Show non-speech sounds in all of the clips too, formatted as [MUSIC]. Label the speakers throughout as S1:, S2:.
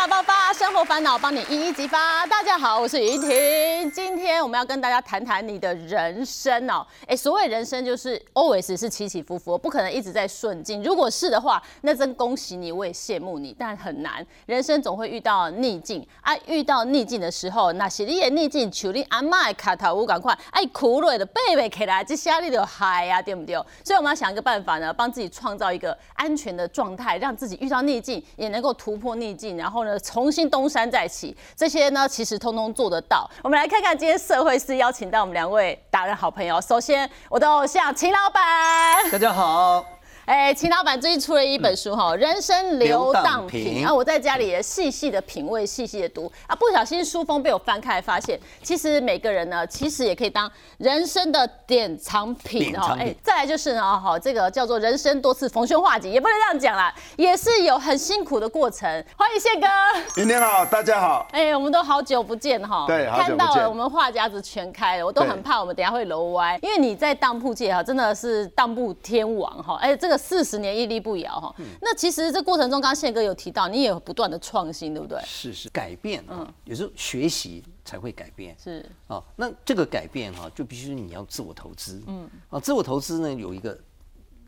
S1: 大爆发，生活烦恼帮你一一激发。大家好，我是于婷，今天我们要跟大家谈谈你的人生哦。哎，所谓人生就是 always 是起起伏伏，不可能一直在顺境。如果是的话，那真恭喜你，我也羡慕你。但很难，人生总会遇到逆境啊。遇到逆境的时候，那是你的逆境，求你阿妈卡头乌赶快，哎，苦累的背背起来，这下你就嗨呀，对不对？所以我们要想一个办法呢，帮自己创造一个安全的状态，让自己遇到逆境也能够突破逆境，然后呢，重新东山再起。这些呢，其实通通做得到。我们来看看今天社会是邀请到我们两位达人好朋友。首先，我的偶像秦老板，
S2: 大家好。
S1: 哎，秦老板最近出了一本书哈，《人生流荡品》啊，我在家里也细细的品味，细细的读啊，不小心书封被我翻开，发现其实每个人呢，其实也可以当人生的典藏品
S2: 哈。哎，
S1: 再来就是呢，哈，这个叫做人生多次逢凶化吉，也不能这样讲啦，也是有很辛苦的过程。欢迎谢哥，
S3: 明天好，大家好。
S1: 哎，我们都好久不见哈，
S3: 对，
S1: 看到了我们话匣子全开了，我都很怕我们等下会楼歪，因为你在当铺界哈，真的是当铺天王哈，哎，这个。四十年屹立不摇哈，那其实这过程中，刚刚宪哥有提到，你也有不断的创新，对不对？
S2: 是是，改变啊，有时候学习才会改变。
S1: 是
S2: 啊，那这个改变哈，就必须你要自我投资。嗯啊，自我投资呢，有一个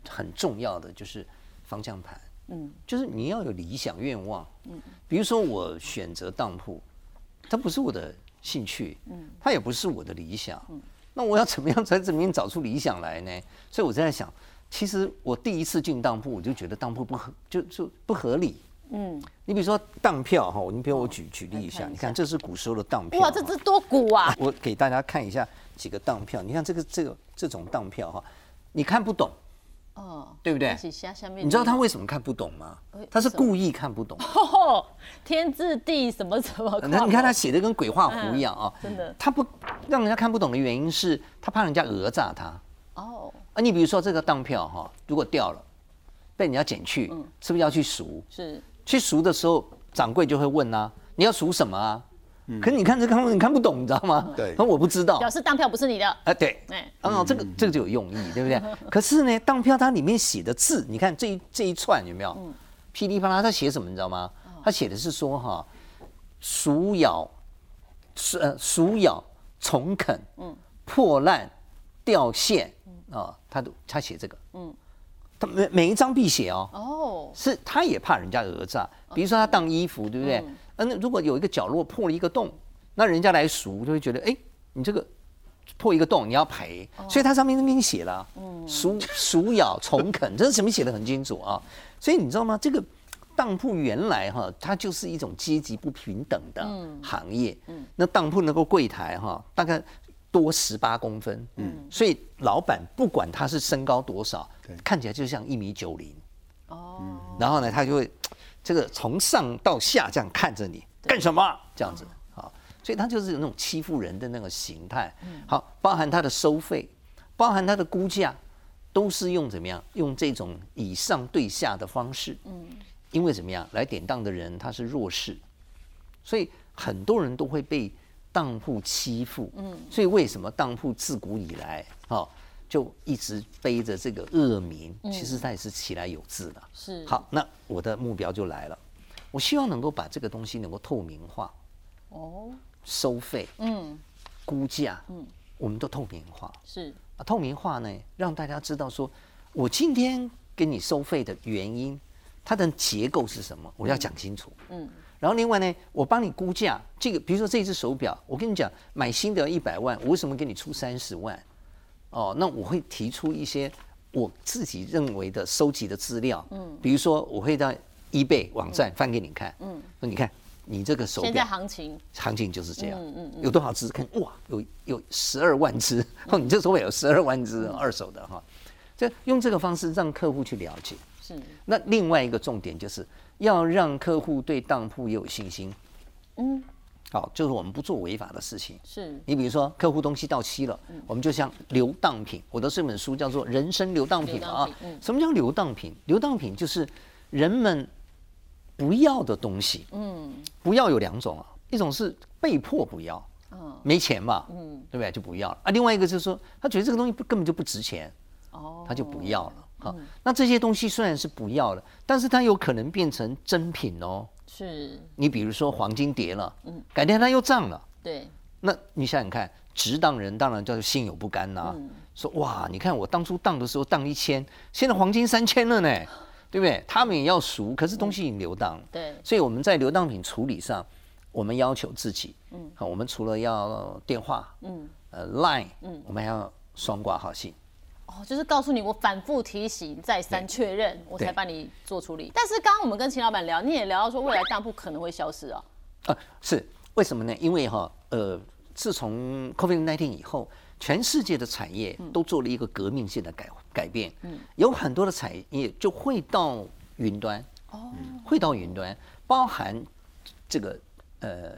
S2: 很重要的就是方向盘。嗯，就是你要有理想愿望。嗯，比如说我选择当铺，它不是我的兴趣。嗯，它也不是我的理想。嗯，那我要怎么样才怎么样找出理想来呢？所以我在想。其实我第一次进当铺，我就觉得当铺不合，就就不合理。嗯，你比如说当票哈，你比如我举举例一下，你看这是古时候的当票。
S1: 哇，这这多古啊！
S2: 我给大家看一下几个当票，你看这个这个这种当票哈，你看不懂，哦，对不对？你知道他为什么看不懂吗？他是故意看不懂。
S1: 天字地什么什么？
S2: 那你看他写的跟鬼画符一样啊！
S1: 真的，
S2: 他不让人家看不懂的原因是他怕人家讹诈他。哦。啊，你比如说这个当票哈，如果掉了，被人家捡去，是不是要去赎？
S1: 是。
S2: 去赎的时候，掌柜就会问啊，你要赎什么啊？可是你看这看你看不懂，你知道吗？
S3: 对。
S2: 那我不知道。
S1: 表示当票不是你的。
S2: 啊，对。哎。啊，这个这个就有用意，对不对？[LAUGHS] 可是呢，当票它里面写的字，你看这一这一串有没有？噼里啪啦，他写什么？你知道吗？他写的是说哈，鼠咬，呃，鼠咬，虫啃，嗯，破烂，掉线。啊，他都他写这个，嗯，他每每一张必写哦，哦，是他也怕人家讹诈，比如说他当衣服，对不对？嗯，那如果有一个角落破了一个洞，那人家来赎就会觉得，哎，你这个破一个洞你要赔，所以他上面都给你写了，嗯，鼠鼠咬虫啃，这是什么写的很清楚啊？所以你知道吗？这个当铺原来哈，它就是一种阶级不平等的行业，嗯，那当铺那个柜台哈，大概。多十八公分，嗯，所以老板不管他是身高多少，看起来就像一米九零，哦，然后呢，他就会这个从上到下这样看着你干什么？这样子，好，所以他就是有那种欺负人的那个形态，好，包含他的收费，包含他的估价，都是用怎么样？用这种以上对下的方式，嗯，因为怎么样？来典当的人他是弱势，所以很多人都会被。当铺欺负，嗯，所以为什么当铺自古以来，哈，就一直背着这个恶名？其实它也是起来有字的。
S1: 是。
S2: 好，那我的目标就来了，我希望能够把这个东西能够透明化。哦。收费，嗯，估价，嗯，我们都透明化。
S1: 是。
S2: 啊，透明化呢，让大家知道说，我今天给你收费的原因，它的结构是什么，我要讲清楚。嗯。然后另外呢，我帮你估价，这个比如说这只手表，我跟你讲，买新的要一百万，我为什么给你出三十万？哦，那我会提出一些我自己认为的收集的资料，嗯，比如说我会在 eBay 网站翻给你看，嗯，说你看你这个手表
S1: 现在行情，
S2: 行情就是这样，嗯嗯有多少只？看哇，有有十二万只，哦，你这手表有十二万只二手的哈，就用这个方式让客户去了解。
S1: 是，
S2: 那另外一个重点就是。要让客户对当铺也有信心，嗯，好，就是我们不做违法的事情。
S1: 是
S2: 你比如说客户东西到期了，我们就像流当品。我的这本书叫做《人生流当品》啊。什么叫流当品？流当品就是人们不要的东西。嗯，不要有两种啊，一种是被迫不要，嗯，没钱嘛，嗯，对不对？就不要了啊。另外一个就是说，他觉得这个东西根本就不值钱，哦，他就不要了。好，那这些东西虽然是不要了，但是它有可能变成真品哦。
S1: 是，
S2: 你比如说黄金跌了，嗯，改天它又涨了，
S1: 对，
S2: 那你想想看，值当人当然叫做心有不甘呐、说哇，你看我当初当的时候当一千，现在黄金三千了呢，[LAUGHS] 对不对？他们也要赎，可是东西已经流荡了。
S1: 对，
S2: 所以我们在流当品处理上，我们要求自己，嗯，好，我们除了要电话，嗯，呃，Line，嗯，我们还要双挂号信。
S1: 哦，就是告诉你，我反复提醒，再三确认，我才帮你做处理。但是刚刚我们跟秦老板聊，你也聊到说，未来当铺可能会消失哦。
S2: 啊，是为什么呢？因为哈，呃，自从 COVID-19 以后，全世界的产业都做了一个革命性的改改变，嗯，有很多的产业就会到云端，哦，会到云端，包含这个呃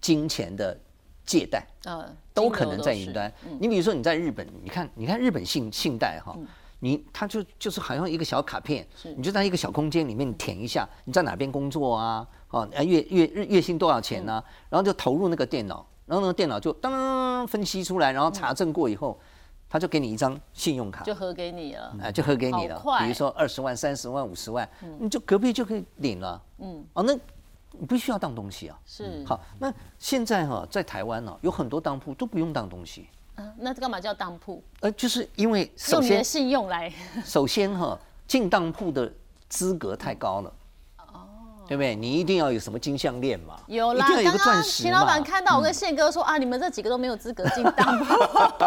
S2: 金钱的借贷，
S1: 呃，
S2: 都可能在云端。
S1: 嗯
S2: 你比如说你在日本，你看你看日本信信贷哈，你它就就是好像一个小卡片，你就在一个小空间里面填一下你在哪边工作啊，哦，啊月月日月薪多少钱呢、
S1: 嗯
S2: 然后就投入那个电脑，然后那个电脑就当当当分析出来，然后查证过以后，他就给你一张信用卡。
S1: 就合给你了。
S2: 啊，就合给你了比如说二十万、三十万、五十万，你就隔壁就可以领了。嗯，哦，那你不需要当东西啊。
S1: 是，
S2: 好，那现在哈、在台湾呢、有很多当铺都不用当东西，
S1: 啊，那干嘛叫当铺？
S2: 呃，就是因为首先
S1: 信用来，[LAUGHS]
S2: 首先哈、进当铺的资格太高了。对不对？你一定要有什么金项链嘛？
S1: 有啦
S2: 一定要有个
S1: 刚刚
S2: 钻石
S1: 秦老板。看到我跟宪哥说、啊，你们这几个都没有资格进当铺。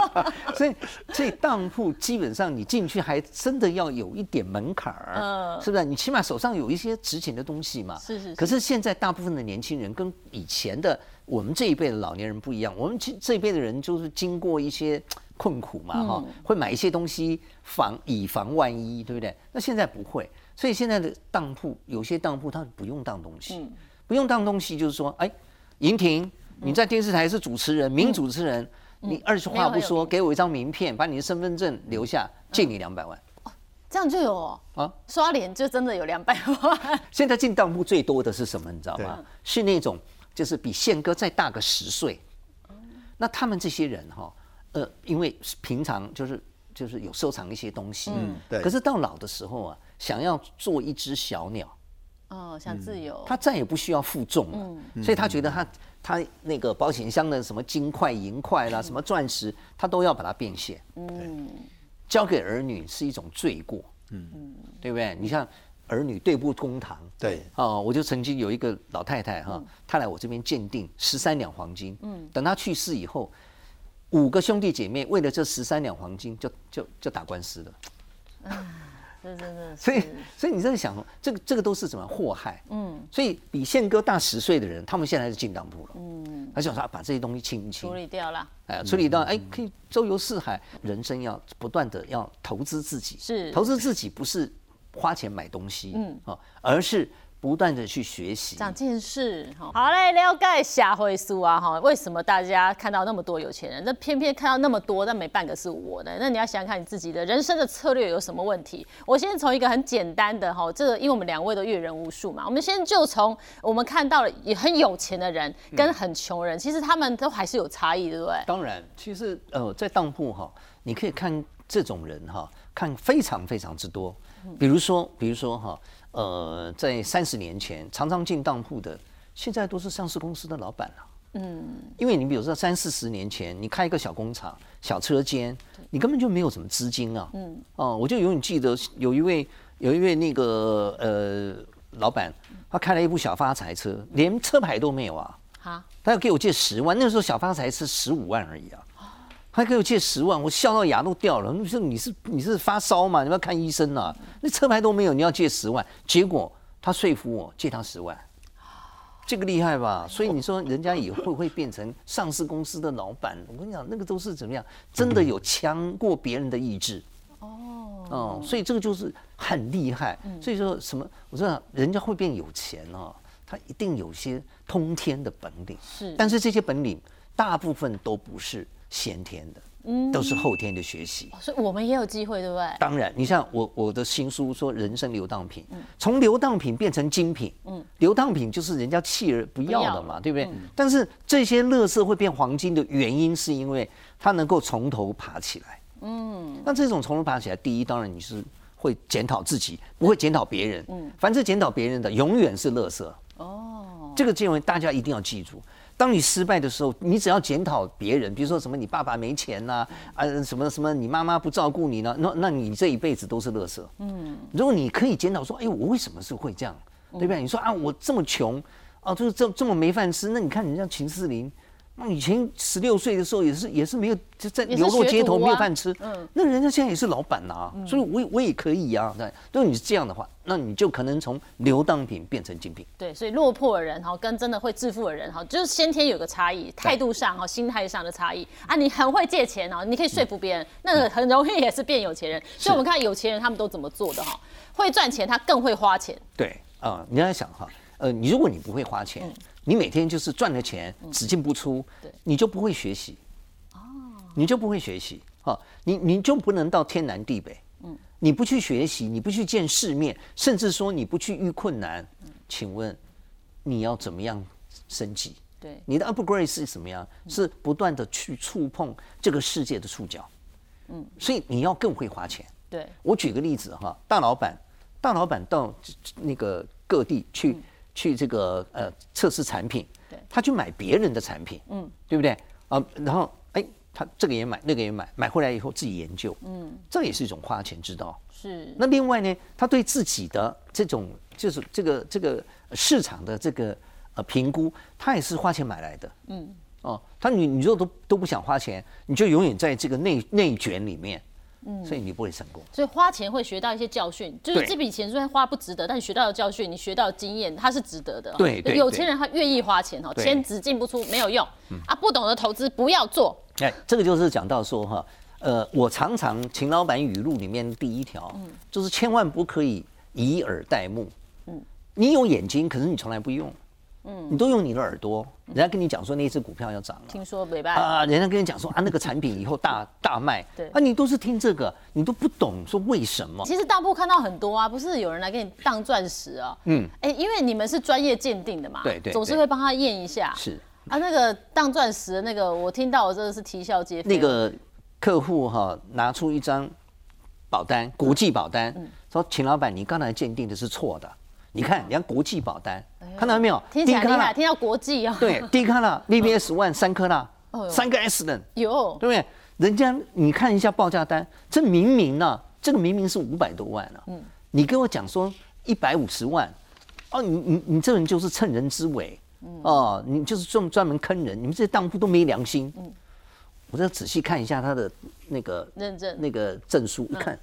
S1: [LAUGHS]
S2: 所以，所以当铺基本上你进去还真的要有一点门槛儿，
S1: 嗯
S2: 是不是？你起码手上有一些值钱的东西嘛。
S1: 是是是
S2: 可是现在大部分的年轻人跟以前的我们这一辈的老年人不一样，我们这这一辈的人就是经过一些困苦嘛，哈、
S1: 嗯
S2: 会买一些东西防以防万一，对不对？那现在不会，所以现在的当铺有些当铺它不用当东西，
S1: 嗯
S2: 不用当东西就是说，哎，银婷，你在电视台是主持人，名主持人，你二十话不说，给我一张名片，把你的身份证留下，借你两百万
S1: 这样就有哦，
S2: 啊！
S1: 刷脸就真的有两百万。
S2: 现在进当铺最多的是什么？你知道吗？是那种就是比宪哥再大个十岁。那他们这些人哈，呃，因为平常就是就是有收藏一些东西，嗯
S3: 对
S2: 可是到老的时候啊，想要做一只小鸟，
S1: 哦，想自由。
S2: 他再也不需要负重了，所以他觉得他他那个保险箱的什么金块、银块啦，什么钻石，他都要把它变现。
S1: 嗯，
S2: 交给儿女是一种罪过，嗯，对不对？你像儿女对簿公堂，
S3: 对，
S2: 哦，我就曾经有一个老太太哈，她来我这边鉴定十三两黄金，嗯，等她去世以后，五个兄弟姐妹为了这十三两黄金就就就打官司了。[LAUGHS]
S1: 这真的是。
S2: 所以，所以你在想，这个这个都是什么祸害？
S1: 嗯，
S2: 所以比宪哥大十岁的人，他们现在是进当铺了。嗯，他想说啊把这些东西清一清
S1: 处，理掉了。
S2: 哎，处理掉哎可以周游四海。人生要不断的要投资自己，
S1: 是
S2: 投资自己不是花钱买东西，嗯，哦，而是不断的去学习。
S1: 长见识，哈好嘞，了解下回书啊，哈，为什么大家看到那么多有钱人，那偏偏看到那么多，但没半个是我的？那你要想想看你自己的人生的策略有什么问题？我先从一个很简单的哈，这个因为我们两位都阅人无数嘛，我们先就从我们看到了也很有钱的人跟很穷人，其实他们都还是有差异，对不对？
S2: 当然，其实呃，在当铺哈，你可以看这种人哈，看非常非常之多。比如说，比如说哈，呃，在三十年前常常进当铺的，现在都是上市公司的老板了。嗯，因为你比如说三四十年前，你开一个小工厂、小车间，你根本就没有什么资金啊。嗯，哦，我就永远记得有一位有一位那个呃老板，他开了一部小发财车，连车牌都没有啊。
S1: 好，
S2: 他要给我借十万，那时候小发财是十五万而已啊。他给我借十万，我笑到牙都掉了。你说你是你是发烧吗？你要看医生啊？那车牌都没有，你要借十万，结果他说服我借他十万，这个厉害吧？所以你说人家以后会不会变成上市公司的老板？我跟你讲，那个都是怎么样？真的有强过别人的意志。哦，哦所以这个就是很厉害。所以说什么？我知道人家会变有钱哦，他一定有些通天的本领。
S1: 是
S2: 但是这些本领大部分都不是先天的，都是后天的学习。
S1: 所以我们也有机会，对不对？
S2: 当然，你像我我的新书说人生流荡品，从流荡品变成精品，嗯流荡品就是人家弃而不要的嘛，对不对？但是这些乐色会变黄金的原因，是因为它能够从头爬起来。嗯，那这种从头爬起来，第一当然你是会检讨自己，不会检讨别人。嗯，凡是检讨别人的，永远是垃圾。哦，这个建议大家一定要记住。当你失败的时候，你只要检讨别人，比如说什么你爸爸没钱呐、啊，什么什么你妈妈不照顾你呢，那那你这一辈子都是乐色。嗯，如果你可以检讨说，哎，我为什么是会这样，对不对？你说啊，我这么穷，啊，就是这这么没饭吃，那你看人家秦四林。那以前十六岁的时候也是也是没有就在流落街头没有饭吃，
S1: 嗯
S2: 那人家现在也是老板呐、所以我也我也可以啊。对，如果你是这样的话，那你就可能从流当品变成精品。
S1: 对，所以落魄的人哈，跟真的会致富的人哈，就是先天有个差异，态度上哈、心态上的差异啊。你很会借钱哦，你可以说服别人，那个很容易也是变有钱人。所以我们看有钱人他们都怎么做的哈，会赚钱，他更会花钱。
S2: 对啊、你要想哈，呃，你如果你不会花钱，你每天就是赚了钱只进不出，
S1: 对。
S2: 你就不会学习，哦。你就不会学习，哈，你你就不能到天南地北，嗯。你不去学习，你不去见世面，甚至说你不去遇困难，请问你要怎么样升级？
S1: 对，
S2: 你的 upgrade 是什么样？是不断的去触碰这个世界的触角，嗯，所以你要更会花钱。
S1: 对，
S2: 我举个例子哈，大老板，大老板到那个各地去、去这个呃测试产品，他去买别人的产品，嗯，对不对啊？然后哎，他这个也买，那个也买，买回来以后自己研究，嗯，这也是一种花钱之道。
S1: 是，
S2: 那另外呢，他对自己的这种就是这个这个市场的这个呃评估，他也是花钱买来的。嗯，哦，他你你如果都都不想花钱，你就永远在这个内内卷里面，嗯，所以你不会成功。
S1: 所以花钱会学到一些教训，就是这笔钱虽然花不值得，但你学到的教训，你学到的经验，它是值得的。
S2: 对
S1: 有钱人他愿意花钱哦，钱只进不出没有用啊，不懂得投资不要做。
S2: 哎，这个就是讲到说哈，呃，我常常秦老板语录里面第一条，就是千万不可以以耳代目。嗯，你有眼睛，可是你从来不用。嗯，你都用你的耳朵，人家跟你讲说那一只股票要涨了。
S1: 听说没办法
S2: 啊，人家跟你讲说啊，那个产品以后大大卖，
S1: 对
S2: 啊，你都是听这个，你都不懂说为什么。
S1: 其实当铺看到很多啊，不是有人来给你当钻石啊？嗯，哎，因为你们是专业鉴定的嘛，
S2: 对对
S1: 总是会帮他验一下。
S2: 是
S1: 啊，那个当钻石的那个，我听到我真的是啼笑皆非。
S2: 那个客户哈、拿出一张保单，国际保单，
S1: 嗯
S2: 说秦老板，你刚才鉴定的是错的。你看，人家国际保单，看到没有？
S1: 哦听起来厉害，听到国际啊，
S2: 对，[LAUGHS] 第一颗啦，VBS one 三颗啦
S1: 哦，哟。
S2: 三个 S 等，
S1: 有。
S2: 对不对？人家你看一下报价单，这明明呢、这个明明是五百多万啊，
S1: 嗯。
S2: 你跟我讲说一百五十万，哦，你你你这人就是趁人之危，
S1: 嗯。
S2: 哦，你就是专专门坑人，你们这些当铺都没良心。
S1: 嗯。
S2: 我再仔细看一下他的那个
S1: 认证。
S2: 那个证书，
S1: 嗯。
S2: 一看，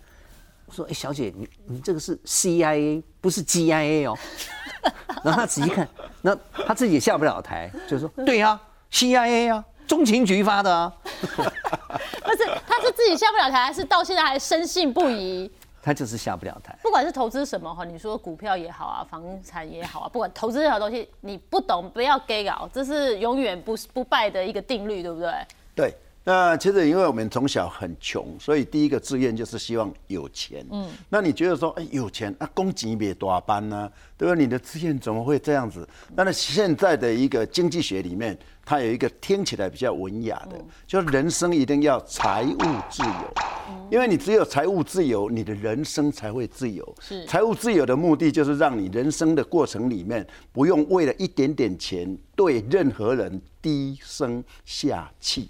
S2: 我说：“哎，小姐，你你这个是 CIA，不是 GIA 哦。[LAUGHS] ”然后他仔细看，那他自己也下不了台，就说：“对呀、CIA 啊，中情局发的啊。[LAUGHS] ”
S1: 不是他是自己下不了台，还是到现在还深信不疑？
S2: 他就是下不了台。
S1: 不管是投资什么哈，你说股票也好啊，房产也好啊，不管投资任何东西，你不懂不要 gay 搞，这是永远不不败的一个定律，对不对？
S3: 对，那其实因为我们从小很穷，所以第一个志愿就是希望有钱。嗯，那你觉得说，哎，有钱啊，公级别多班呢、对吧？你的志愿怎么会这样子？那么现在的一个经济学里面，它有一个听起来比较文雅的，就是人生一定要财务自由，因为你只有财务自由，你的人生才会自由。
S1: 是
S3: 财务自由的目的就是让你人生的过程里面，不用为了一点点钱对任何人低声下气。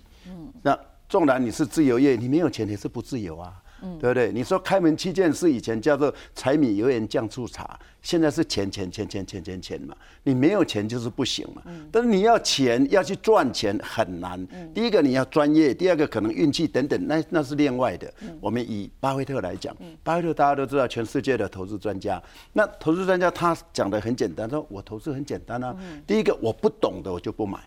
S3: 那纵然你是自由业，你没有钱也是不自由啊，对不对？你说开门七件事以前叫做柴米油盐酱醋茶，现在是钱钱钱钱钱钱钱嘛，你没有钱就是不行嘛。但是你要钱要去赚钱很难，第一个你要专业，第二个可能运气等等，那那是另外的。我们以巴菲特来讲，巴菲特大家都知道，全世界的投资专家，那投资专家他讲的很简单，说我投资很简单啊，第一个我不懂的我就不买。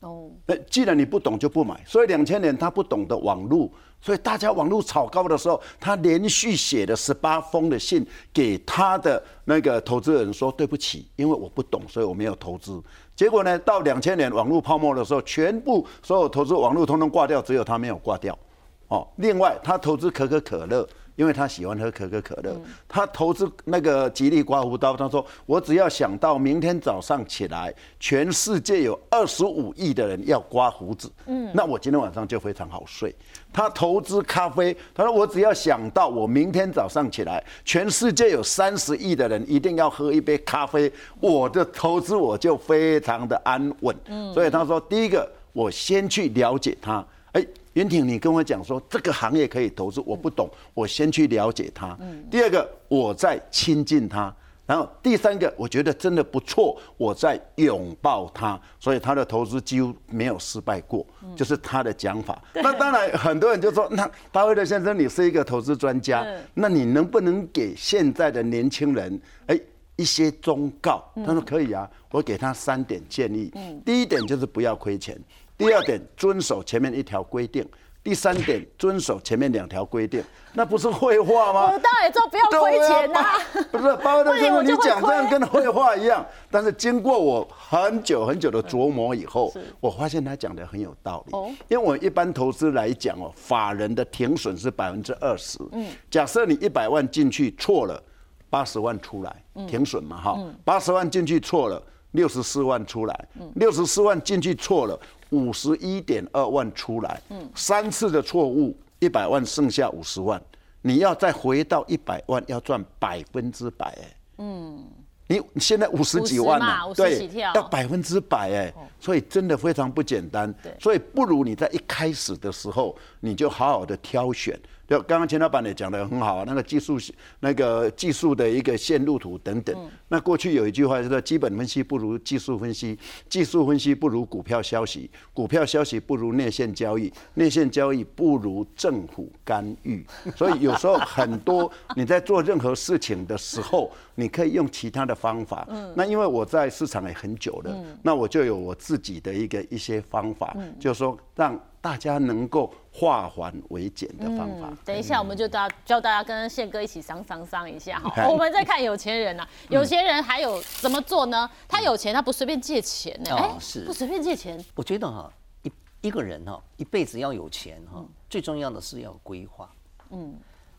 S1: 哦，
S3: 那既然你不懂就不买，所以两千年他不懂得网络，所以大家网络炒高的时候，他连续写了十八封的信给他的那个投资人说对不起，因为我不懂，所以我没有投资。结果呢，到两千年网络泡沫的时候，全部所有投资网络通通挂掉，只有他没有挂掉。哦，另外他投资可口可乐，因为他喜欢喝可口可乐。他投资那个吉利刮胡刀，他说我只要想到明天早上起来，全世界有二十五亿的人要刮胡子，嗯，那我今天晚上就非常好睡。他投资咖啡，他说我只要想到我明天早上起来，全世界有三十亿的人一定要喝一杯咖啡，我的投资我就非常的安稳。嗯，所以他说第一个，我先去了解他。哎，袁挺，你跟我讲说这个行业可以投资，我不懂，我先去了解它。第二个，我再亲近它，然后第三个，我觉得真的不错，我在拥抱他。所以他的投资几乎没有失败过，就是他的讲法。那当然，很多人就说，那巴菲特先生，你是一个投资专家，那你能不能给现在的年轻人哎一些忠告？他说可以啊，我给他三点建议。第一点就是不要亏钱。第二点，遵守前面一条规定；第三点，遵守前面两条规定。那不是废话吗？
S1: 我当然知道不要亏钱呐。
S3: 不是，包的先生，你讲这样跟废话一样。但是经过我很久很久的琢磨以后，我发现他讲的很有道理。哦。因为我一般投资来讲哦，法人的停损是百分之二十。嗯。假设你一百万进去错了，八十万出来，停损嘛哈。八十万进去错了，六十四万出来。嗯。六十四万进去错了。五十一点二万出来，三次的错误，一百万剩下五十万，你要再回到一百万，要赚百分之百哎，嗯，你现在五十几万
S1: 嘛，对，
S3: 要百分之百哎，所以真的非常不简单，所以不如你在一开始的时候，你就好好的挑选。就刚刚钱老板也讲的很好啊，那个技术那个技术的一个线路图等等。那过去有一句话叫做“基本分析不如技术分析，技术分析不如股票消息，股票消息不如内线交易，内线交易不如政府干预”。所以有时候很多 [LAUGHS] 你在做任何事情的时候，你可以用其他的方法。那因为我在市场也很久了，那我就有我自己的一个一些方法，就是说让。大家能够化繁为简的方法。
S1: 等一下，我们就大教大家跟宪哥一起商商商一下哈。[LAUGHS] 我们再看有钱人呐，有钱人还有怎么做呢？他有钱，他不随便借钱呢。哦，是不随便借钱。
S2: 我觉得哈，一一个人哈，一辈子要有钱哈，最重要的是要规划。嗯，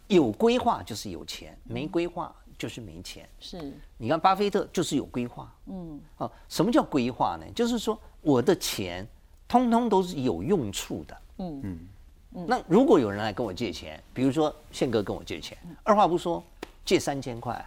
S2: 有规划就是有钱，没规划就是没钱。
S1: 是，
S2: 你看巴菲特就是有规划。嗯，哦，什么叫规划呢？就是说我的钱。通通都是有用处的。嗯嗯那如果有人来跟我借钱，比如说宪哥跟我借钱，二话不说借三千块，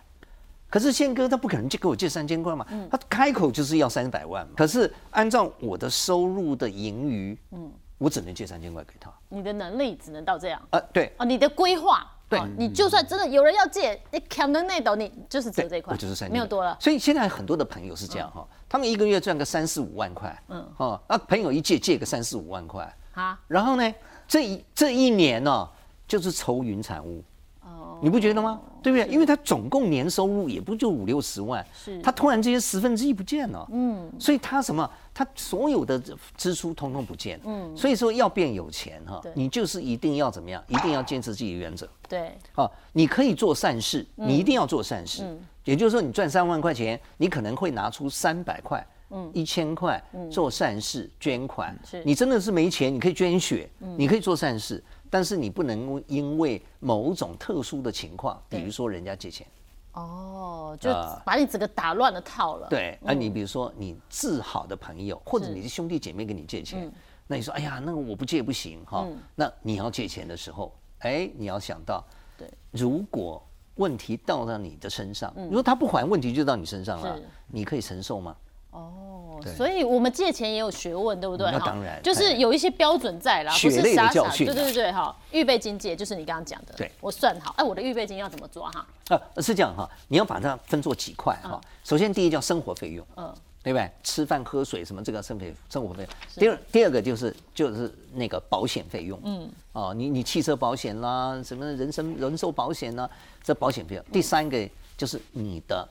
S2: 可是宪哥他不可能借给我借三千块嘛，他开口就是要三百万。可是按照我的收入的盈余，嗯，我只能借三千块给他。
S1: 你的能力只能到这样。
S2: 啊，对。
S1: 哦，你的规划。对，你就算真的有人要借，你扛的那斗，你就是只有这一块，
S2: 我就是三
S1: 没有多了。
S2: 所以现在很多的朋友是这样哈，他们一个月赚个三四五万块，嗯，哦，那朋友一借借个三四五万块，啊，然后呢，这一这一年呢，就是愁云惨雾。哦。你不觉得吗？对不对？因为他总共年收入也不就五六十万，是，他突然之间十分之一不见了，嗯，所以他什么？他所有的支出通通不见，嗯，所以说要变有钱哈，你就是一定要怎么样？一定要坚持自己的原则，
S1: 对，
S2: 啊，你可以做善事，你一定要做善事，也就是说，你赚三万块钱，你可能会拿出三百块，嗯，一千块做善事捐款，是，你真的是没钱，你可以捐血，你可以做善事。但是你不能因为某种特殊的情况，比如说人家借钱，
S1: 哦，就把你整个打乱了套了。
S2: 对，那你比如说你至好的朋友或者你的兄弟姐妹跟你借钱，那你说哎呀，那个我不借不行哈。那你要借钱的时候，哎，你要想到，对，如果问题到到你的身上，如果他不还，问题就到你身上了，你可以承受吗？
S1: 哦，所以我们借钱也有学问，对不对？
S2: 那当然，
S1: 就是有一些标准在啦，
S2: 不是傻傻。
S1: 对对对，哈，预备金借就是你刚刚讲的。
S2: 对，
S1: 我算好，哎，我的预备金要怎么做哈？
S2: 啊，是这样哈，你要把它分作几块哈。首先，第一叫生活费用，嗯，对不对？吃饭喝水什么这个生费生活费。第二，第二个就是就是那个保险费用，嗯，哦，你你汽车保险啦，什么人身人寿保险啦，这保险费用。第三个就是你的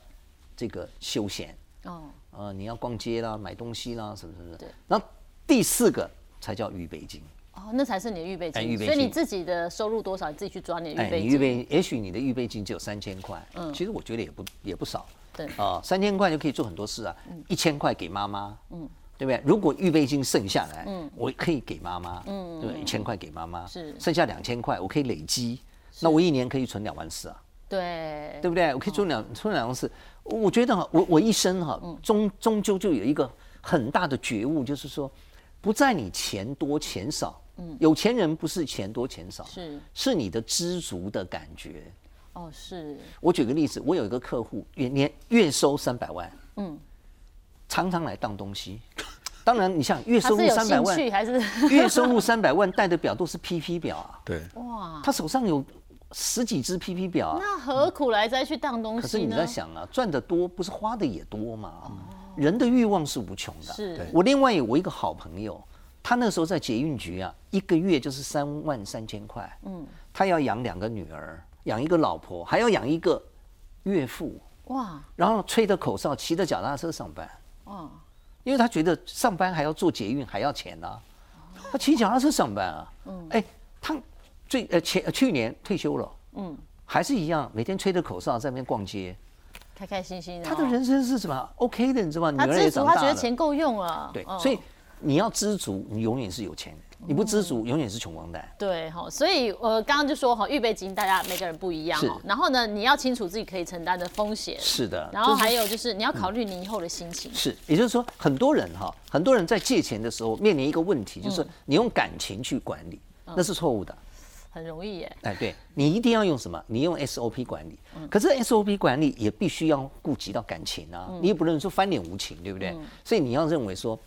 S2: 这个休闲，哦。呃，你要逛街啦，买东西啦，什么什么的。对。然后第四个才叫预备金。
S1: 哦，那才是你的预备金。预备金。所以你自己的收入多少，你自己去抓你的预备金。
S2: 预备，也许你的预备金只有三千块。嗯。其实我觉得也不也不少。
S1: 对。
S2: 啊，三千块就可以做很多事啊。嗯。一千块给妈妈。嗯。对不对？如果预备金剩下来，嗯，我可以给妈妈。嗯。对，一千块给妈妈。是。剩下两千块，我可以累积。那我一年可以存两万四啊，
S1: 对
S2: 对不对？我可以存两存两万四。我觉得哈，我我一生哈，终终究就有一个很大的觉悟，就是说，不在你钱多钱少，嗯，有钱人不是钱多钱少，
S1: 是。
S2: 是你的知足的感觉。
S1: 哦，是。
S2: 我举个例子，我有一个客户，月年月收三百万，嗯，常常来当东西。[LAUGHS] 当然，你像月收入三百万，
S1: 还是？[LAUGHS]
S2: 月收入三百万，戴的表都是 PP 表啊。
S3: 对，
S2: 哇，他手上有十几只 PP 表啊。
S1: 那何苦来再去当东西
S2: 可是你在想啊，赚的多不是花的也多嘛？人的欲望是无穷的。
S1: 是。
S2: 我另外有我一个好朋友，他那时候在捷运局啊，一个月就是三万三千块。嗯。他要养两个女儿，养一个老婆，还要养一个岳父。哇。然后吹着口哨，骑着脚踏车上班。哇。因为他觉得上班还要做捷运还要钱呢，他骑脚踏车上班啊，嗯，哎，他最呃前去年退休了，嗯，还是一样每天吹着口哨在那边逛街，
S1: 开开心心的。
S2: 他的人生是什么？OK 的，你知道吗？
S1: 他知足，他觉得钱够用了。
S2: 对，所以你要知足，你永远是有钱。你不知足，永远是穷光蛋。
S1: 对哈，所以呃，刚刚就说哈，预备金大家每个人不一样哈。然后呢，你要清楚自己可以承担的风险。
S2: 是的。
S1: 然后还有就是你要考虑你以后的心情。
S2: 是，也就是说，很多人哈，很多人在借钱的时候面临一个问题，就是你用感情去管理，那是错误的。
S1: 很容易耶。
S2: 哎，对你一定要用什么？你用 SOP 管理。可是 SOP 管理也必须要顾及到感情啊，你也不能说翻脸无情，对不对？所以你要认为说，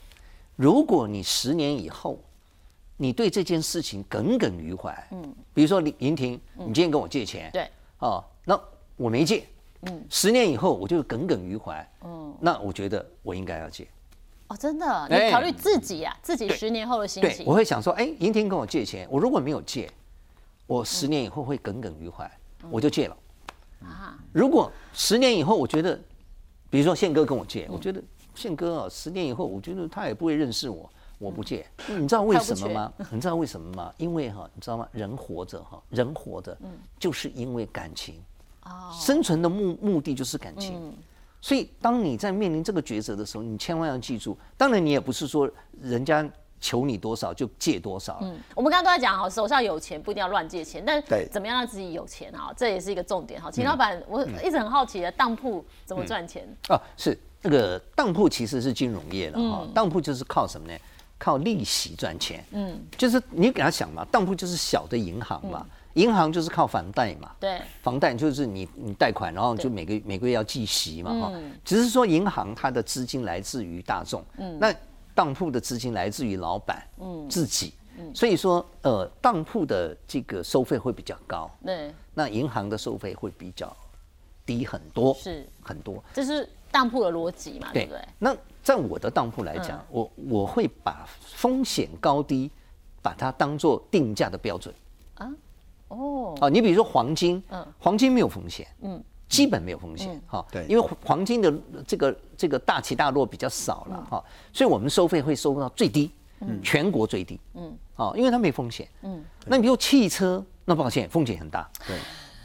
S2: 如果你十年以后。你对这件事情耿耿于怀，嗯，比如说林林婷，你今天跟我借钱，
S1: 对，
S2: 哦，那我没借，嗯，十年以后我就耿耿于怀，嗯，那我觉得我应该要借，
S1: 哦，真的，你考虑自己呀，自己十年后的心情，
S2: 我会想说，哎，林婷跟我借钱，我如果没有借，我十年以后会耿耿于怀，我就借了，啊，如果十年以后我觉得，比如说宪哥跟我借，我觉得宪哥啊，十年以后我觉得他也不会认识我。我不借，你知道为什么吗？[LAUGHS] 你知道为什么吗？因为哈，你知道吗？人活着哈，人活着，就是因为感情，哦，生存的目目的就是感情，所以当你在面临这个抉择的时候，你千万要记住，当然你也不是说人家求你多少就借多少。嗯，
S1: 我们刚刚都在讲哈，手上有钱不一定要乱借钱，但怎么样让自己有钱哈，这也是一个重点哈。秦老板，我一直很好奇的，当铺怎么赚钱？
S2: 哦，是那个当铺其实是金融业了哈，当铺就是靠什么呢？靠利息赚钱，嗯，就是你给他想嘛，当铺就是小的银行嘛，银行就是靠房贷嘛，
S1: 对，
S2: 房贷就是你你贷款，然后就每个每个月要计息嘛，哈，只是说银行它的资金来自于大众，嗯，那当铺的资金来自于老板，嗯，自己，嗯，所以说呃，当铺的这个收费会比较高，
S1: 对，
S2: 那银行的收费会比较低很多，
S1: 是
S2: 很多，
S1: 这是当铺的逻辑嘛，对不对？
S2: 那在我的当铺来讲，我我会把风险高低，把它当做定价的标准啊。哦，啊，你比如说黄金，嗯，黄金没有风险，嗯，基本没有风险，哈，
S3: 对，
S2: 因为黄金的这个这个大起大落比较少了，哈，所以我们收费会收到最低，嗯，全国最低，嗯，哦，因为它没风险，嗯，那你比如汽车，那抱歉，风险很大，
S3: 对。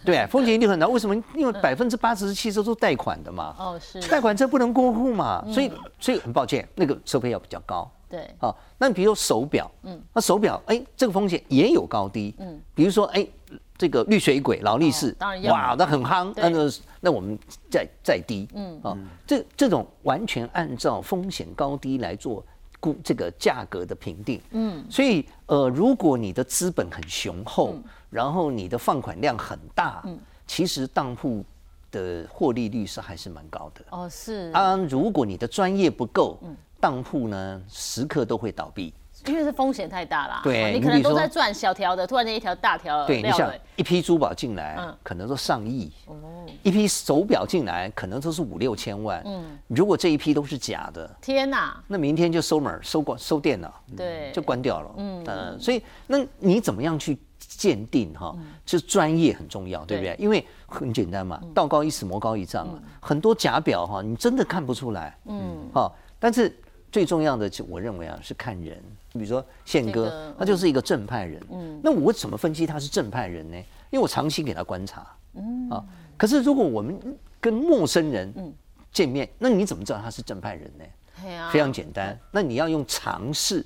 S2: 对，风险一定很大。为什么？因为百分之八十的汽车都贷款的嘛。哦，是。贷款车不能过户嘛，所以所以很抱歉，那个收费要比较高。
S1: 对。
S2: 好，那比如手表，嗯，那手表，哎，这个风险也有高低。嗯。比如说，哎，这个绿水鬼、劳力士。
S1: 哇，
S2: 那很夯，那个那我们再再低。嗯。啊，这这种完全按照风险高低来做估这个价格的评定。嗯。所以，呃，如果你的资本很雄厚。然后你的放款量很大，嗯，其实当铺的获利率是还是蛮高的。
S1: 哦，是。
S2: 啊，如果你的专业不够，嗯，当铺呢时刻都会倒闭，
S1: 因为是风险太大啦。
S2: 对，
S1: 你可能都在赚小条的，突然间一条大条。
S2: 对，你想一批珠宝进来，可能都上亿。哦。一批手表进来，可能都是五六千万。嗯。如果这一批都是假的，
S1: 天哪！
S2: 那明天就收门、收关、收电脑，
S1: 对，
S2: 就关掉了。嗯。呃，所以那你怎么样去？鉴定哈，就是专业很重要，对不对？因为很简单嘛，道高一尺，魔高一丈嘛。很多假表哈，你真的看不出来。嗯，好，但是最重要的，就我认为啊，是看人。比如说宪哥，他就是一个正派人。嗯，那我怎么分析他是正派人呢？因为我长期给他观察。嗯，啊，可是如果我们跟陌生人见面，那你怎么知道他是正派人呢？非常简单，那你要用尝试。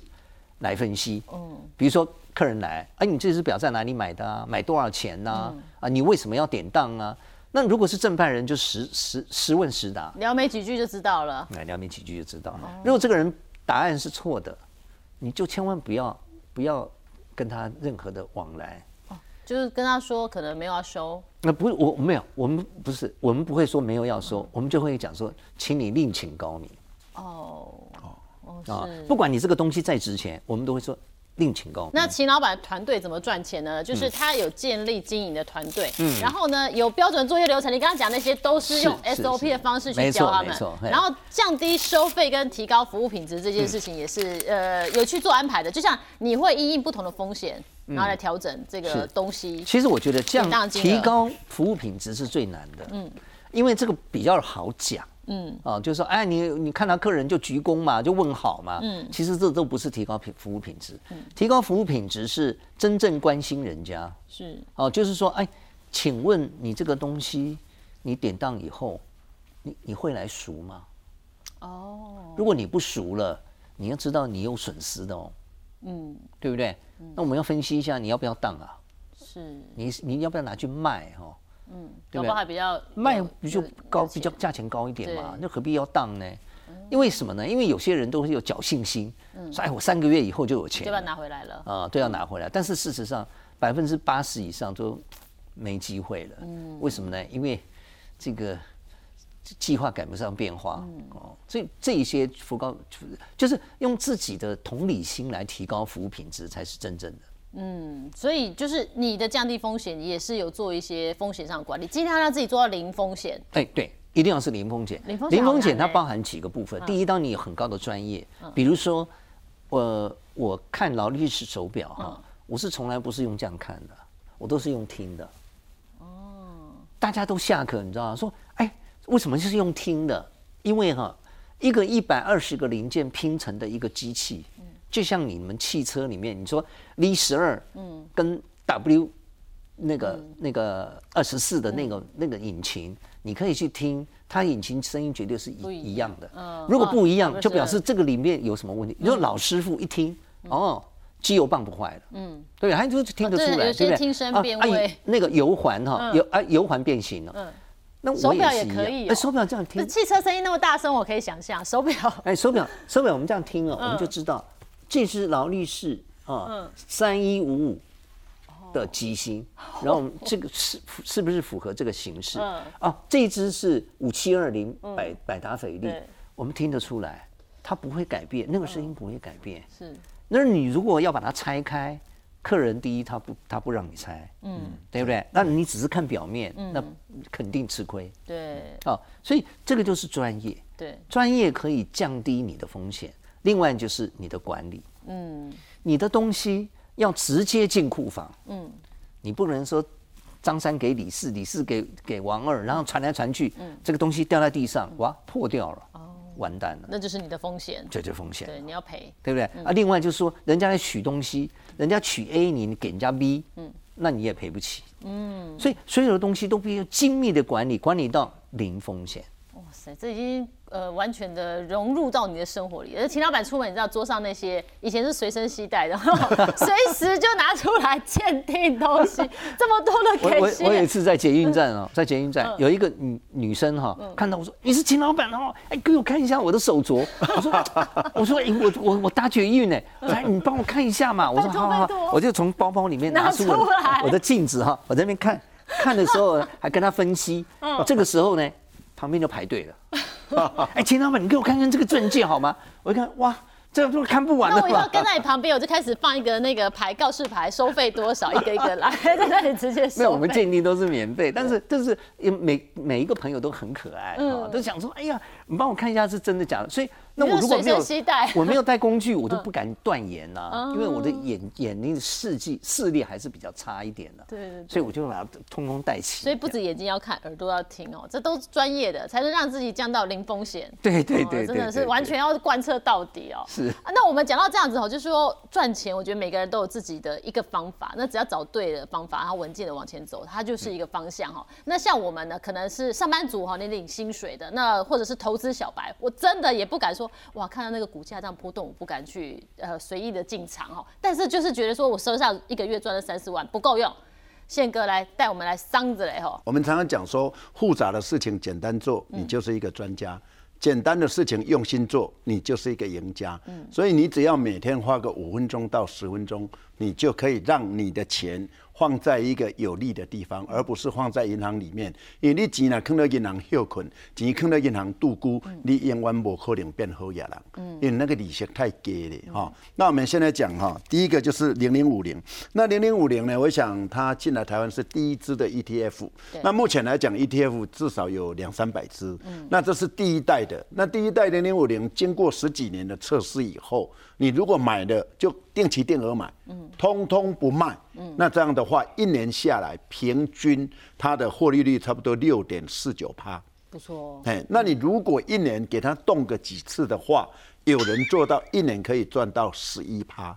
S2: 来分析。嗯，比如说客人来，哎，你这只表在哪里买的啊？买多少钱呢？啊，你为什么要典当啊？那如果是正派人，就实实实问实答，
S1: 聊没几句就知道了。
S2: 来聊没几句就知道。如果这个人答案是错的，你就千万不要不要跟他任何的往来。
S1: 哦就是跟他说可能没有要收。
S2: 那不是我没有，我们不是我们不会说没有要收，我们就会讲说，请你另请高明。哦哦哦，不管你这个东西再值钱，我们都会说。另请高。
S1: 那秦老板团队怎么赚钱呢？就是他有建立经营的团队，嗯，然后呢有标准作业流程。你刚刚讲那些都是用 SOP 的方式去教他们，然后降低收费跟提高服务品质这件事情也是呃有去做安排的。就像你会因应不同的风险，然后来调整这个东西。
S2: 其实我觉得降提高服务品质是最难的，嗯，因为这个比较好讲。嗯，哦，就是说，哎，你你看到客人就鞠躬嘛，就问好嘛。嗯，其实这都不是提高品服务品质。嗯，提高服务品质是真正关心人家。是，哦，就是说，哎，请问你这个东西，你典当以后，你你会来赎吗？哦，如果你不赎了，你要知道你有损失的哦。嗯，对不对？那我们要分析一下，你要不要当啊？是，你你要不要拿去卖哈？
S1: 嗯，对不对？还比较
S2: 卖比就高，比较价钱高一点嘛，那何必要当呢？因为什么呢？因为有些人都是有侥幸心，嗯说哎，我三个月以后就有钱，
S1: 就要拿回来了啊，
S2: 对要拿回来。但是事实上，百分之八十以上都没机会了。嗯，为什么呢？因为这个计划赶不上变化哦。所以这一些服高就是用自己的同理心来提高服务品质，才是真正的。
S1: 嗯，所以就是你的降低风险，也是有做一些风险上的管理，尽量让自己做到零风险。
S2: 哎，对，一定要是零风险。零风险，零风险它包含几个部分。第一，当你有很高的专业，比如说，我我看劳力士手表哈，我是从来不是用这样看的，我都是用听的。哦，大家都下课，你知道吗？说，哎，为什么就是用听的？因为哈，一个一百二十个零件拼成的一个机器。就像你们汽车里面，你说 V 十二，嗯，跟 W 那个那个二十四的那个那个引擎，你可以去听，它引擎声音绝对是一一样。的。嗯，如果不一样，就表示这个里面有什么问题。你说老师傅一听，哦，机油棒不坏了，嗯，对，他就听得出来，对不对？
S1: 听声辨位，
S2: 那个油环哈，油啊油环变形了，嗯，
S1: 那手表也可以，
S2: 手表这样听，
S1: 汽车声音那么大声，我可以想象手表，
S2: 哎，手表手表我们这样听哦，我们就知道。这是劳力士啊，三一五五的机芯，然后这个是是不是符合这个形式？啊，这只是五七二零百百达翡丽，我们听得出来，它不会改变，那个声音不会改变。是，那你如果要把它拆开，客人第一他不他不让你拆，嗯，对不对？那你只是看表面，那肯定吃亏。
S1: 对，
S2: 哦，所以这个就是专业，
S1: 对，
S2: 专业可以降低你的风险。另外就是你的管理，嗯，你的东西要直接进库房，嗯，你不能说张三给李四，李四给给王二，然后传来传去，嗯，这个东西掉在地上，哇，破掉了，哦，完蛋了，
S1: 那就是你的风险，
S2: 这就风险，
S1: 对，你要赔，
S2: 对不对？啊，另外就是说，人家来取东西，人家取 A，你你给人家 B，嗯，那你也赔不起，嗯，所以所有的东西都必须精密的管理，管理到零风险。
S1: 这已经。呃，完全的融入到你的生活里。而秦老板出门，你知道桌上那些以前是随身携带的，[LAUGHS] 随时就拿出来鉴定东西，这么多的给。
S2: 我我有一次在捷运站哦，在捷运站有一个女女生哈，看到我说你是秦老板哦，哎，给我看一下我的手镯。我说 [LAUGHS] 我说我我我搭捷运呢，来你帮我看一下嘛。我说好好，我就从包包里面拿出我的镜子哈，我在那边看看的时候还跟他分析。这个时候呢，旁边就排队了。[LAUGHS] 哎，秦老板，你给我看看这个证件好吗？我一看，哇！这都看不完的。
S1: 那我以后跟在你旁边，我就开始放一个那个牌告示牌，收费多少，一个一个来，在那里直接收。
S2: 没有，我们鉴定都是免费，但是就是每每一个朋友都很可爱啊，都想说，哎呀，你帮我看一下是真的假的。所以
S1: 那我如果没有
S2: 我没有带工具，我都不敢断言呐，因为我的眼眼睛的视力视力还是比较差一点的。
S1: 对对。
S2: 所以我就把它通通带齐。
S1: 所以不止眼睛要看，耳朵要听哦，这都是专业的，才能让自己降到零风险。
S2: 对对对，
S1: 真的是完全要贯彻到底哦。
S2: 是。
S1: 那我们讲到这样子哦，就是说赚钱，我觉得每个人都有自己的一个方法。那只要找对的方法，然后稳健的往前走，它就是一个方向哈。那像我们呢，可能是上班族哈，你领薪水的；那或者是投投资小白，我真的也不敢说哇，看到那个股价这样波动，我不敢去呃随意的进场哈。但是就是觉得说我身上一个月赚了三四万不够用，宪哥来带我们来桑子嘞哈。
S3: 我们常常讲说，复杂的事情简单做，你就是一个专家；简单的事情用心做，你就是一个赢家。嗯所以你只要每天花个五分钟到十分钟，你就可以让你的钱。放在一个有利的地方，而不是放在银行里面。因为你钱呢，放在银行休困，钱放在银行度孤，你永远不可能变好野人。嗯，因为那个利息太低了哈。那我们现在讲哈，第一个就是零零五零。那零零五零呢，我想它进来台湾是第一支的 ETF。那目前来讲，ETF 至少有两三百支。嗯。那这是第一代的。那第一代零零五零经过十几年的测试以后，你如果买的就定期定额买，嗯，通通不卖。嗯。那这样的。话一年下来，平均它的获利率差不多六点四九趴，
S1: 不错。
S3: 哎，那你如果一年给它动个几次的话，有人做到一年可以赚到十一趴。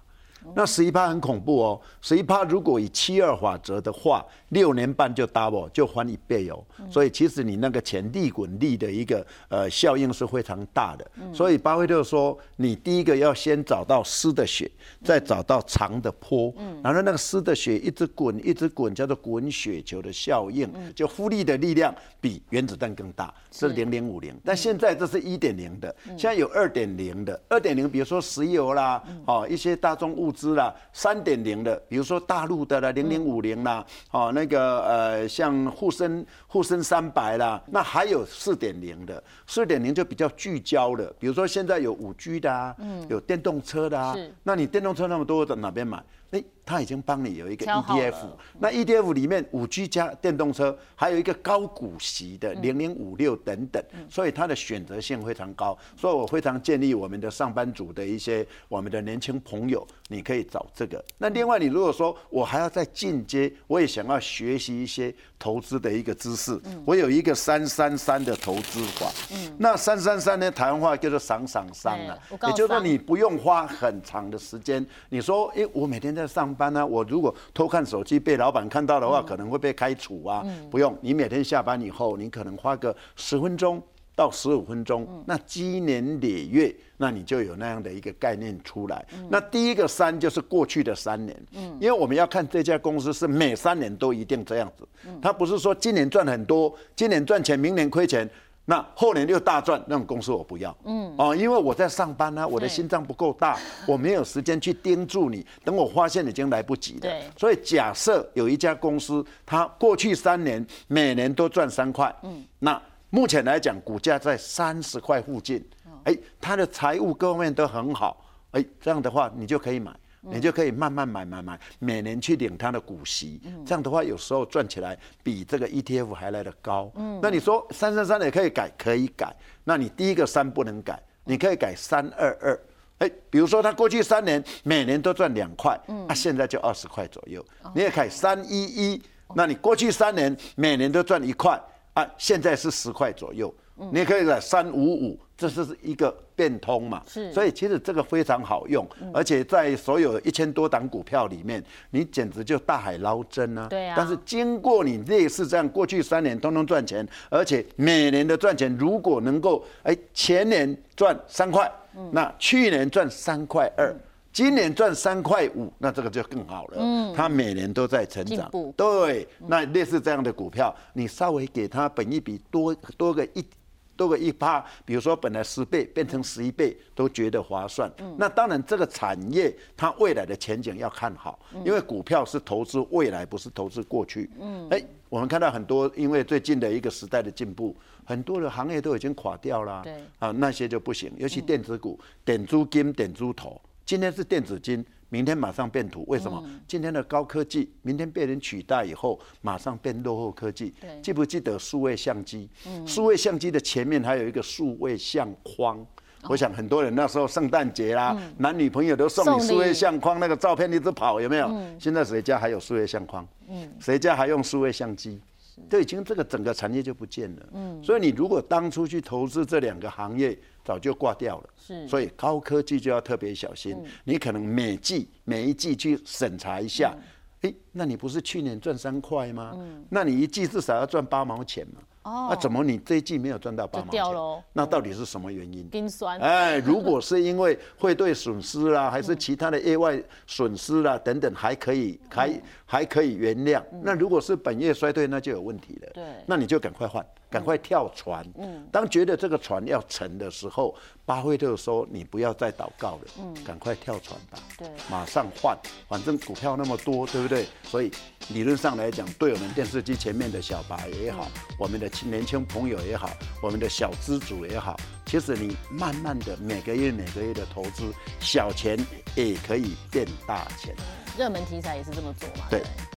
S3: 那十一趴很恐怖哦，十一趴如果以七二法则的话，六年半就 double 就翻一倍哦。所以其实你那个钱利滚利的一个呃效应是非常大的。所以巴菲特说，你第一个要先找到湿的雪，再找到长的坡。然后那个湿的雪一直滚一直滚，叫做滚雪球的效应，就复利的力量比原子弹更大，是零零五零。但现在这是一点零的，现在有二点零的，二点零比如说石油啦，哦一些大众物。资啦，三点零的，比如说大陆的啦，零零五零啦，哦，那个呃，像沪深沪深三百啦，那还有四点零的，四点零就比较聚焦的，比如说现在有五 G 的啊，有电动车的啊，那你电动车那么多，在哪边买？哎，他已经帮你有一个 ETF，那 ETF 里面五 G 加电动车，还有一个高股息的零零五六等等，所以它的选择性非常高，所以我非常建议我们的上班族的一些我们的年轻朋友，你可以找这个。那另外，你如果说我还要再进阶，我也想要学习一些投资的一个知识，我有一个三三三的投资法。那三三三呢，台湾话叫做“赏赏商”啊，也就是说你不用花很长的时间。你说，哎，我每天。在上班呢，我如果偷看手机被老板看到的话，可能会被开除啊。不用，你每天下班以后，你可能花个十分钟到十五分钟，那积年累月，那你就有那样的一个概念出来。那第一个三就是过去的三年，因为我们要看这家公司是每三年都一定这样子，它不是说今年赚很多，今年赚钱，明年亏钱。那后年又大赚，那种公司我不要。嗯，哦，因为我在上班呢，我的心脏不够大，[LAUGHS] 我没有时间去盯住你。等我发现已经来不及了。对。所以假设有一家公司，它过去三年每年都赚三块，嗯，那目前来讲股价在三十块附近，哎，它的财务各方面都很好，哎，这样的话你就可以买。你就可以慢慢买买买，每年去领它的股息，这样的话有时候赚起来比这个 ETF 还来得高。那你说三三三也可以改，可以改。那你第一个三不能改，你可以改三二二。哎，比如说他过去三年每年都赚两块，啊，现在就二十块左右。你也可以三一一，那你过去三年每年都赚一块，啊，现在是十块左右。你也可以来三五五。这是一个变通嘛，是，所以其实这个非常好用，而且在所有一千多档股票里面，你简直就大海捞针啊。
S1: 对啊。
S3: 但是经过你类似这样，过去三年通通赚钱，而且每年的赚钱，如果能够哎前年赚三块，那去年赚三块二，今年赚三块五，那这个就更好了。嗯。它每年都在成长。对。那类似这样的股票，你稍微给它本一笔多多个一。多个一趴，比如说本来十倍变成十一倍，都觉得划算。那当然，这个产业它未来的前景要看好，因为股票是投资未来，不是投资过去。嗯，哎，我们看到很多，因为最近的一个时代的进步，很多的行业都已经垮掉了。对，啊，那些就不行，尤其电子股，点猪金，点猪头。今天是电子金。明天马上变土，为什么？今天的高科技，明天被人取代以后，马上变落后科技。记不记得数位相机？数位相机的前面还有一个数位相框。我想很多人那时候圣诞节啦，男女朋友都送你数位相框，那个照片一直跑，有没有？现在谁家还有数位相框？嗯谁家还用数位相机？都已经这个整个产业就不见了。嗯，所以你如果当初去投资这两个行业，早就挂掉了。是，所以高科技就要特别小心。你可能每季每一季去审查一下，哎，那你不是去年赚三块吗？嗯，那你一季至少要赚八毛钱嘛。
S1: 哦
S3: 那怎么你这一季没有赚到八毛钱？那到底是什么原因？
S1: 冰酸，
S3: 哎，如果是因为汇兑损失啦，[LAUGHS] 还是其他的意外损失啦等等，还可以还还可以原谅。那如果是本月衰退，那就有问题了。
S1: 对
S3: 那你就赶快换，赶快跳船。嗯，当觉得这个船要沉的时候，巴菲特说你不要再祷告了，嗯，赶快跳船吧。
S1: 对
S3: 马上换，反正股票那么多，对不对？所以理论上来讲，对我们电视机前面的小白也好，我们的青年轻朋友也好，我们的小资主也好，其实你慢慢的每个月每个月的投资，小钱也可以变大钱。
S1: 热门题材也是这么做嘛。
S3: 对
S1: 不